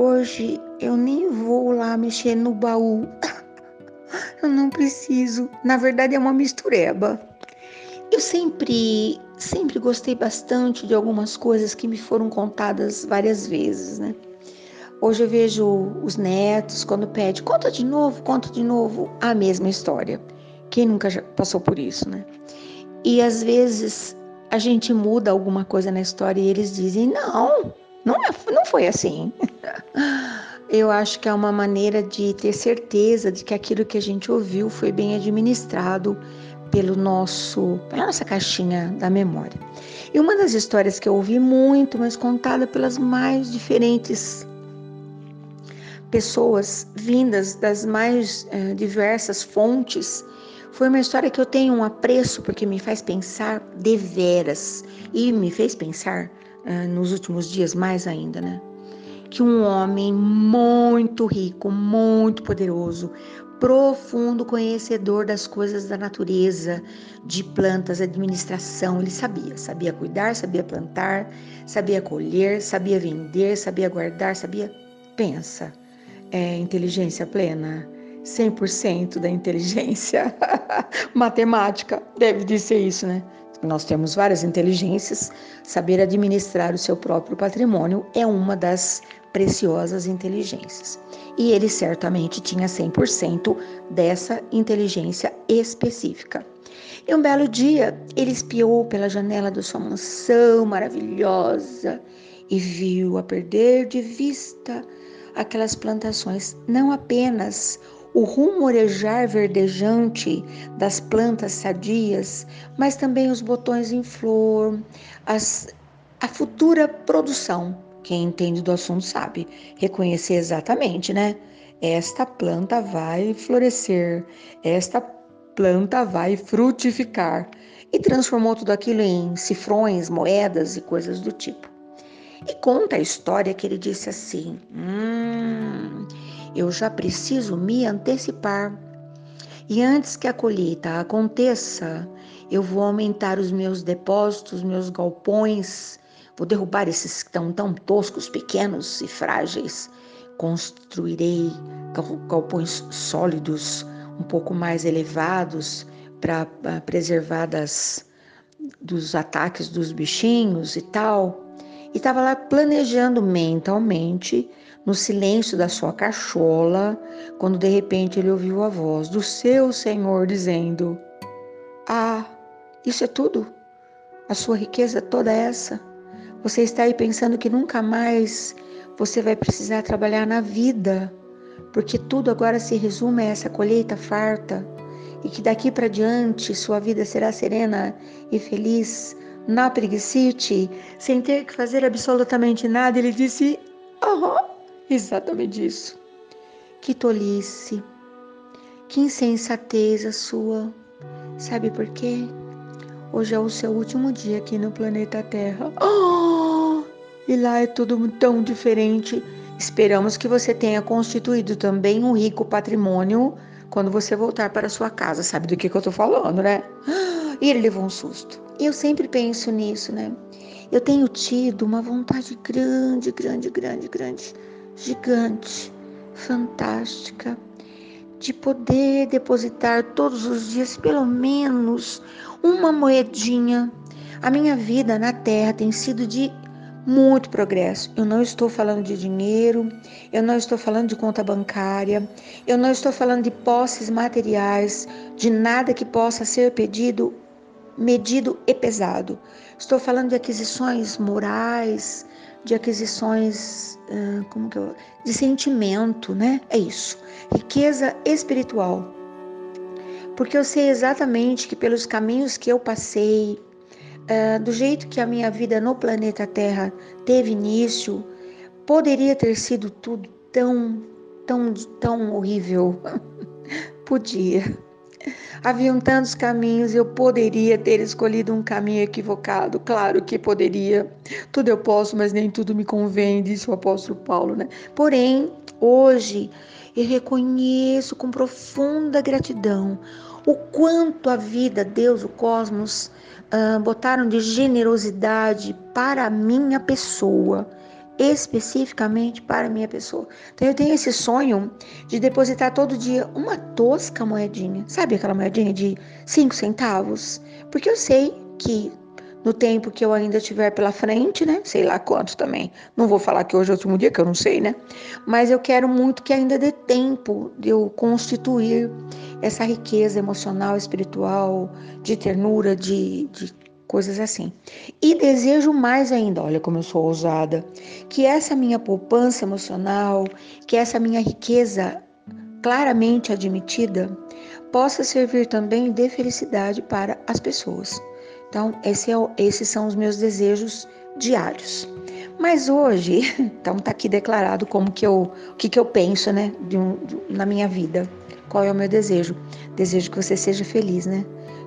hoje eu nem vou lá mexer no baú. eu não preciso. Na verdade é uma mistureba. Eu sempre, sempre gostei bastante de algumas coisas que me foram contadas várias vezes, né? Hoje eu vejo os netos quando pede, conta de novo, conta de novo, a mesma história. Quem nunca passou por isso, né? E às vezes a gente muda alguma coisa na história e eles dizem: não, não, é, não foi assim. Eu acho que é uma maneira de ter certeza de que aquilo que a gente ouviu foi bem administrado pelo nosso, pela nossa caixinha da memória. E uma das histórias que eu ouvi muito, mas contada pelas mais diferentes pessoas vindas das mais eh, diversas fontes, foi uma história que eu tenho um apreço porque me faz pensar deveras e me fez pensar nos últimos dias mais ainda, né? Que um homem muito rico, muito poderoso, profundo conhecedor das coisas da natureza, de plantas, administração. Ele sabia, sabia cuidar, sabia plantar, sabia colher, sabia vender, sabia guardar, sabia. Pensa, é inteligência plena. 100% da inteligência matemática deve dizer isso, né? Nós temos várias inteligências. Saber administrar o seu próprio patrimônio é uma das preciosas inteligências. E ele certamente tinha 100% dessa inteligência específica. E um belo dia, ele espiou pela janela da sua mansão maravilhosa e viu a perder de vista aquelas plantações, não apenas o rumorejar verdejante das plantas sadias, mas também os botões em flor, as, a futura produção. Quem entende do assunto sabe reconhecer exatamente, né? Esta planta vai florescer, esta planta vai frutificar. E transformou tudo aquilo em cifrões, moedas e coisas do tipo. E conta a história que ele disse assim: Hum, eu já preciso me antecipar. E antes que a colheita aconteça, eu vou aumentar os meus depósitos, meus galpões, vou derrubar esses que estão tão toscos, pequenos e frágeis. Construirei galpões sólidos, um pouco mais elevados, para preservar das, dos ataques dos bichinhos e tal e estava lá planejando mentalmente, no silêncio da sua cachola, quando de repente ele ouviu a voz do seu Senhor dizendo: Ah, isso é tudo? A sua riqueza é toda essa? Você está aí pensando que nunca mais você vai precisar trabalhar na vida, porque tudo agora se resume a essa colheita farta e que daqui para diante sua vida será serena e feliz na preguiçite, sem ter que fazer absolutamente nada, ele disse: Aham, exatamente isso. Que tolice, que insensatez a sua. Sabe por quê? Hoje é o seu último dia aqui no planeta Terra. Oh, e lá é tudo tão diferente. Esperamos que você tenha constituído também um rico patrimônio quando você voltar para sua casa. Sabe do que, que eu tô falando, né? E ele levou um susto. E eu sempre penso nisso, né? Eu tenho tido uma vontade grande, grande, grande, grande, gigante, fantástica, de poder depositar todos os dias pelo menos uma moedinha. A minha vida na Terra tem sido de muito progresso. Eu não estou falando de dinheiro, eu não estou falando de conta bancária, eu não estou falando de posses materiais, de nada que possa ser pedido medido e pesado. Estou falando de aquisições morais, de aquisições como que eu, de sentimento, né? É isso. Riqueza espiritual. Porque eu sei exatamente que pelos caminhos que eu passei, do jeito que a minha vida no planeta Terra teve início, poderia ter sido tudo tão, tão, tão horrível. Podia Haviam tantos caminhos eu poderia ter escolhido um caminho equivocado. Claro que poderia. Tudo eu posso, mas nem tudo me convém, disse o apóstolo Paulo, né? Porém, hoje eu reconheço com profunda gratidão o quanto a vida, Deus, o cosmos, uh, botaram de generosidade para a minha pessoa especificamente para a minha pessoa. Então eu tenho esse sonho de depositar todo dia uma tosca moedinha, sabe aquela moedinha de 5 centavos? Porque eu sei que no tempo que eu ainda tiver pela frente, né? Sei lá quanto também. Não vou falar que hoje é o último dia, que eu não sei, né? Mas eu quero muito que ainda dê tempo de eu constituir essa riqueza emocional, espiritual, de ternura, de, de coisas assim. E desejo mais ainda, olha como eu sou ousada, que essa minha poupança emocional, que essa minha riqueza claramente admitida, possa servir também de felicidade para as pessoas. Então, esse é, esses são os meus desejos diários. Mas hoje, então tá aqui declarado como que eu, o que, que eu penso, né, de um, de, na minha vida. Qual é o meu desejo? Desejo que você seja feliz, né?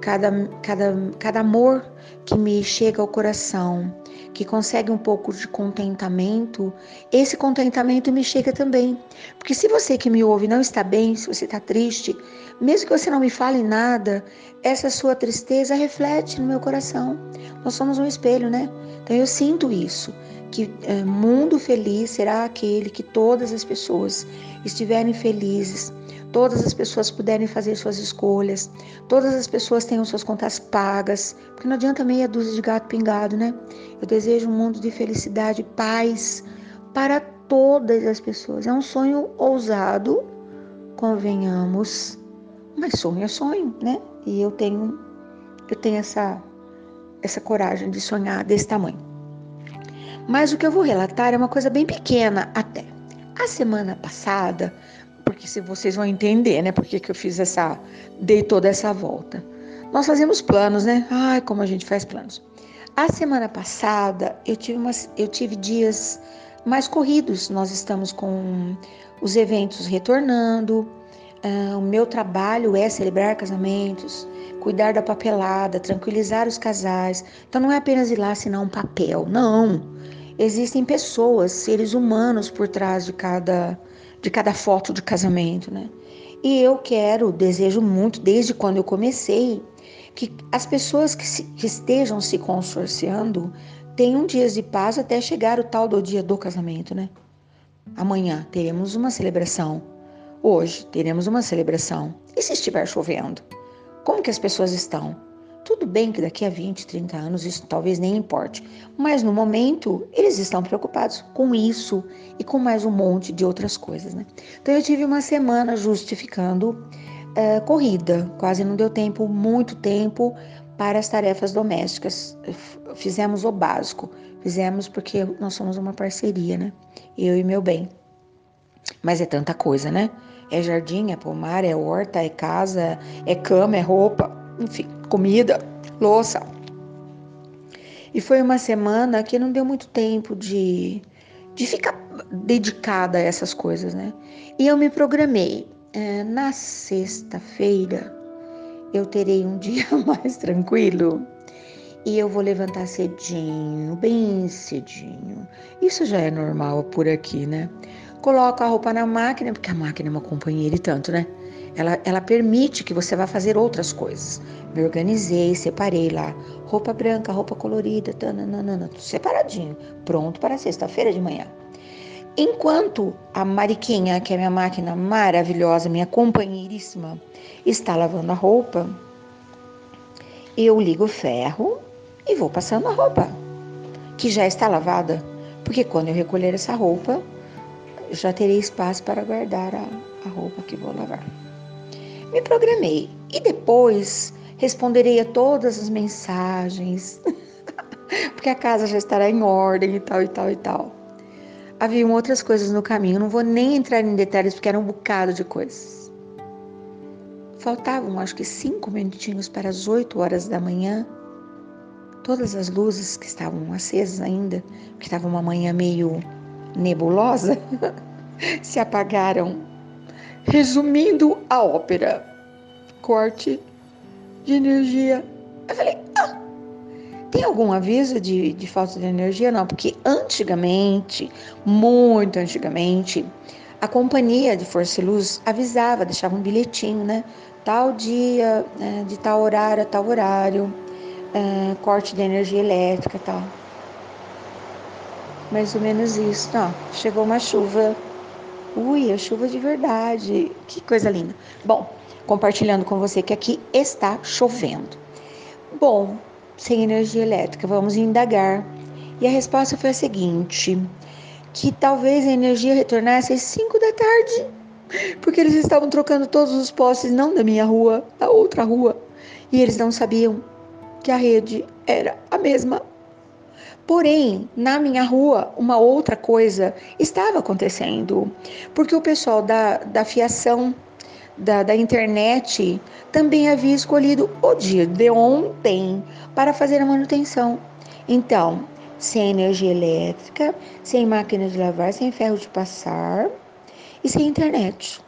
Cada, cada, cada amor que me chega ao coração, que consegue um pouco de contentamento, esse contentamento me chega também. Porque se você que me ouve não está bem, se você está triste, mesmo que você não me fale nada, essa sua tristeza reflete no meu coração. Nós somos um espelho, né? Então eu sinto isso, que é, mundo feliz será aquele que todas as pessoas estiverem felizes, todas as pessoas puderem fazer suas escolhas, todas as pessoas tenham suas contas pagas, porque não adianta meia dúzia de gato pingado, né? Eu desejo um mundo de felicidade, paz para todas as pessoas. É um sonho ousado, convenhamos, mas sonho é sonho, né? E eu tenho eu tenho essa essa coragem de sonhar desse tamanho. Mas o que eu vou relatar é uma coisa bem pequena até. A semana passada, porque se vocês vão entender, né, porque que eu fiz essa dei toda essa volta. Nós fazemos planos, né? Ai, como a gente faz planos. A semana passada eu tive umas, eu tive dias mais corridos. Nós estamos com os eventos retornando, ah, o meu trabalho é celebrar casamentos, cuidar da papelada, tranquilizar os casais. Então não é apenas ir lá assinar um papel, não. Existem pessoas, seres humanos por trás de cada, de cada foto de casamento, né? E eu quero, desejo muito, desde quando eu comecei, que as pessoas que, se, que estejam se consorciando tenham dias de paz até chegar o tal do dia do casamento, né? Amanhã teremos uma celebração Hoje teremos uma celebração. E se estiver chovendo? Como que as pessoas estão? Tudo bem que daqui a 20, 30 anos isso talvez nem importe, mas no momento eles estão preocupados com isso e com mais um monte de outras coisas, né? Então eu tive uma semana justificando uh, corrida, quase não deu tempo, muito tempo para as tarefas domésticas. Fizemos o básico, fizemos porque nós somos uma parceria, né? Eu e meu bem. Mas é tanta coisa, né? É jardim, é pomar, é horta, é casa, é cama, é roupa, enfim, comida, louça. E foi uma semana que não deu muito tempo de, de ficar dedicada a essas coisas, né? E eu me programei. É, na sexta-feira eu terei um dia mais tranquilo e eu vou levantar cedinho, bem cedinho. Isso já é normal por aqui, né? coloca a roupa na máquina, porque a máquina é uma companheira e tanto, né? Ela, ela permite que você vá fazer outras coisas. Me organizei, separei lá roupa branca, roupa colorida, tananana, separadinho, pronto para sexta-feira de manhã. Enquanto a Mariquinha, que é minha máquina maravilhosa, minha companheiríssima, está lavando a roupa, eu ligo o ferro e vou passando a roupa, que já está lavada, porque quando eu recolher essa roupa, já terei espaço para guardar a, a roupa que vou lavar. Me programei e depois responderei a todas as mensagens, porque a casa já estará em ordem e tal e tal e tal. Haviam outras coisas no caminho, não vou nem entrar em detalhes porque era um bocado de coisas. Faltavam acho que cinco minutinhos para as oito horas da manhã. Todas as luzes que estavam acesas ainda, porque estava uma manhã meio nebulosa se apagaram. Resumindo a ópera, corte de energia. Eu falei, ah, tem algum aviso de, de falta de energia? Não, porque antigamente, muito antigamente, a companhia de Força e Luz avisava, deixava um bilhetinho, né? Tal dia, né, de tal horário a tal horário, é, corte de energia elétrica tal. mais ou menos isso. Ó, chegou uma chuva. Ui, a chuva de verdade. Que coisa linda. Bom, compartilhando com você que aqui está chovendo. Bom, sem energia elétrica, vamos indagar. E a resposta foi a seguinte: que talvez a energia retornasse às 5 da tarde, porque eles estavam trocando todos os postes, não da minha rua, da outra rua, e eles não sabiam que a rede era a mesma. Porém, na minha rua, uma outra coisa estava acontecendo, porque o pessoal da, da fiação da, da internet também havia escolhido o dia de ontem para fazer a manutenção. Então, sem energia elétrica, sem máquina de lavar, sem ferro de passar e sem internet.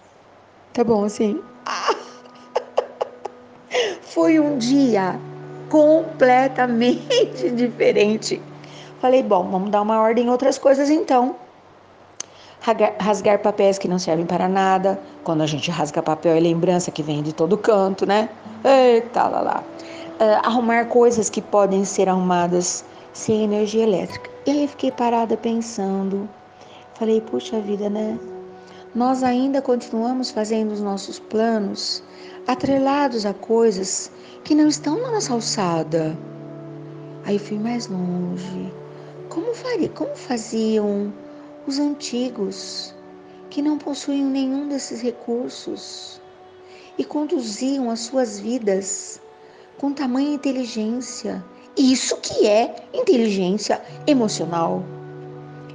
Tá bom assim? Foi um dia completamente diferente. Falei, bom, vamos dar uma ordem em outras coisas então rasgar papéis que não servem para nada. Quando a gente rasga papel é lembrança que vem de todo canto, né? Eita, lá, lá. Uh, arrumar coisas que podem ser arrumadas sem energia elétrica. E aí fiquei parada pensando. Falei, puxa vida, né? Nós ainda continuamos fazendo os nossos planos atrelados a coisas que não estão na nossa alçada. Aí fui mais longe. Como faria? Como faziam os antigos, que não possuíam nenhum desses recursos e conduziam as suas vidas com tamanha inteligência. Isso que é inteligência emocional.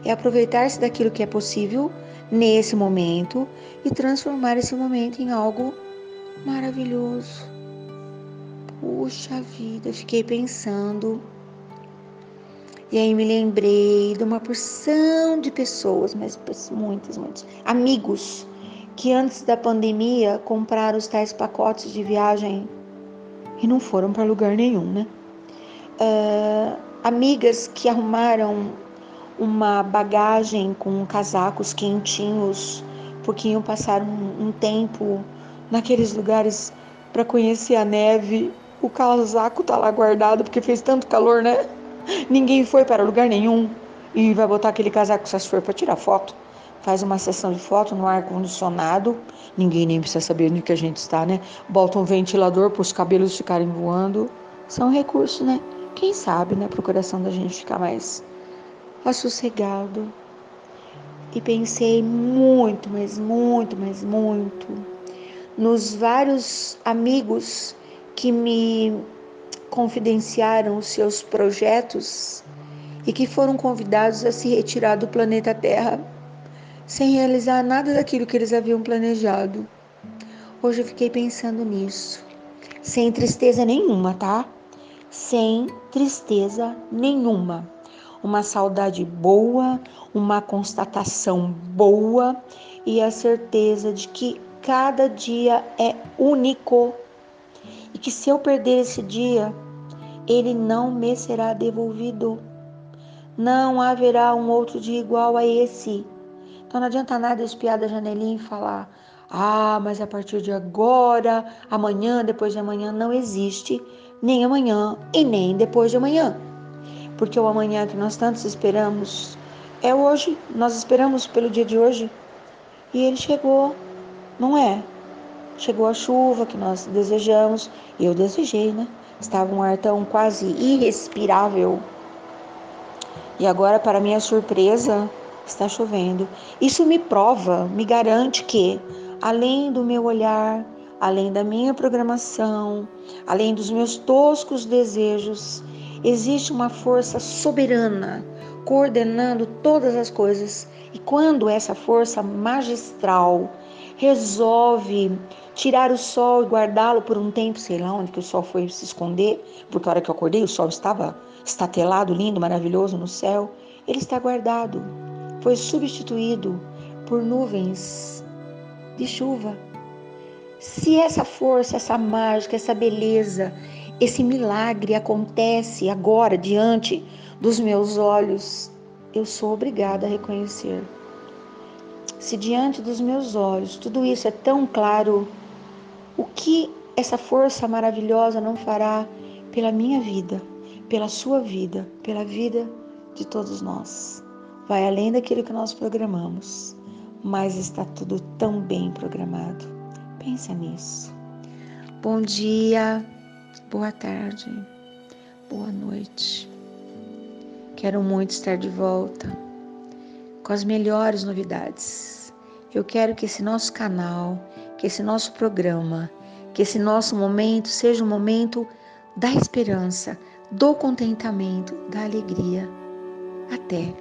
É aproveitar-se daquilo que é possível nesse momento e transformar esse momento em algo maravilhoso. Puxa vida, fiquei pensando e aí me lembrei de uma porção de pessoas, mas muitas, muitos amigos que antes da pandemia compraram os tais pacotes de viagem e não foram para lugar nenhum, né? Uh, amigas que arrumaram uma bagagem com casacos quentinhos, porque iam passar um, um tempo naqueles lugares para conhecer a neve. O casaco tá lá guardado porque fez tanto calor, né? Ninguém foi para lugar nenhum e vai botar aquele casaco se for para tirar foto. Faz uma sessão de foto no ar condicionado. Ninguém nem precisa saber onde que a gente está, né? Bota um ventilador para os cabelos ficarem voando. São recursos, né? Quem sabe, né? Para o coração da gente ficar mais assossegado. E pensei muito, mas muito, mas muito nos vários amigos que me confidenciaram os seus projetos e que foram convidados a se retirar do planeta Terra sem realizar nada daquilo que eles haviam planejado. Hoje eu fiquei pensando nisso, sem tristeza nenhuma, tá? Sem tristeza nenhuma. Uma saudade boa, uma constatação boa e a certeza de que cada dia é único que se eu perder esse dia, ele não me será devolvido. Não haverá um outro dia igual a esse. Então não adianta nada espiar da janelinha e falar: ah, mas a partir de agora, amanhã, depois de amanhã, não existe nem amanhã e nem depois de amanhã. Porque o amanhã que nós tantos esperamos é hoje, nós esperamos pelo dia de hoje e ele chegou, não é? Chegou a chuva que nós desejamos, eu desejei, né? Estava um ar tão quase irrespirável. E agora, para minha surpresa, está chovendo. Isso me prova, me garante que, além do meu olhar, além da minha programação, além dos meus toscos desejos, existe uma força soberana coordenando todas as coisas. E quando essa força magistral resolve tirar o sol e guardá-lo por um tempo, sei lá onde que o sol foi se esconder, porque a hora que eu acordei o sol estava estatelado, lindo, maravilhoso no céu. Ele está guardado, foi substituído por nuvens de chuva. Se essa força, essa mágica, essa beleza, esse milagre acontece agora diante dos meus olhos, eu sou obrigada a reconhecer. Se diante dos meus olhos tudo isso é tão claro, o que essa força maravilhosa não fará pela minha vida, pela sua vida, pela vida de todos nós? vai além daquilo que nós programamos, mas está tudo tão bem programado. Pensa nisso. Bom dia, boa tarde, boa noite. Quero muito estar de volta com as melhores novidades. Eu quero que esse nosso canal, que esse nosso programa, que esse nosso momento seja um momento da esperança, do contentamento, da alegria. Até